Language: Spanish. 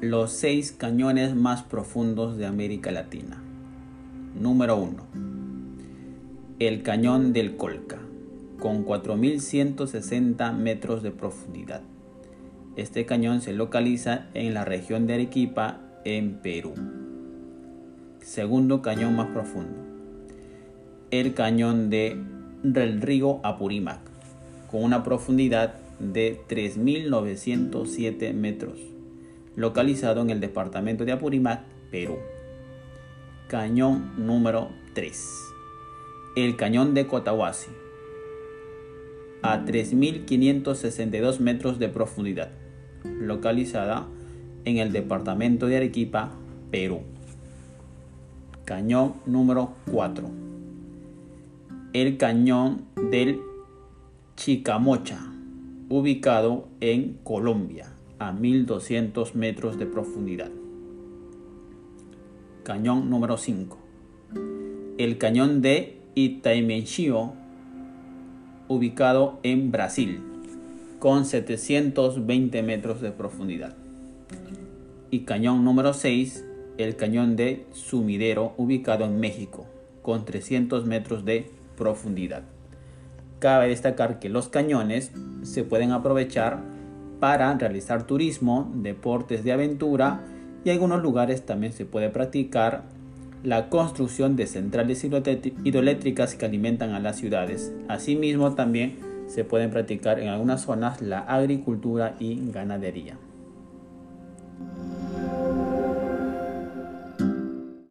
los seis cañones más profundos de América Latina. Número 1. El cañón del Colca, con 4.160 metros de profundidad. Este cañón se localiza en la región de Arequipa, en Perú. Segundo cañón más profundo. El cañón de del río Apurímac, con una profundidad de 3.907 metros, localizado en el departamento de Apurímac, Perú. Cañón número 3. El cañón de Cotahuasi, a 3.562 metros de profundidad, localizada en el departamento de Arequipa, Perú. Cañón número 4. El cañón del Chicamocha, ubicado en Colombia, a 1200 metros de profundidad. Cañón número 5. El cañón de Itaimenchio, ubicado en Brasil, con 720 metros de profundidad. Y cañón número 6, el cañón de Sumidero, ubicado en México, con 300 metros de profundidad. Cabe destacar que los cañones se pueden aprovechar para realizar turismo, deportes de aventura y algunos lugares también se puede practicar la construcción de centrales hidroeléctricas que alimentan a las ciudades. Asimismo también se pueden practicar en algunas zonas la agricultura y ganadería.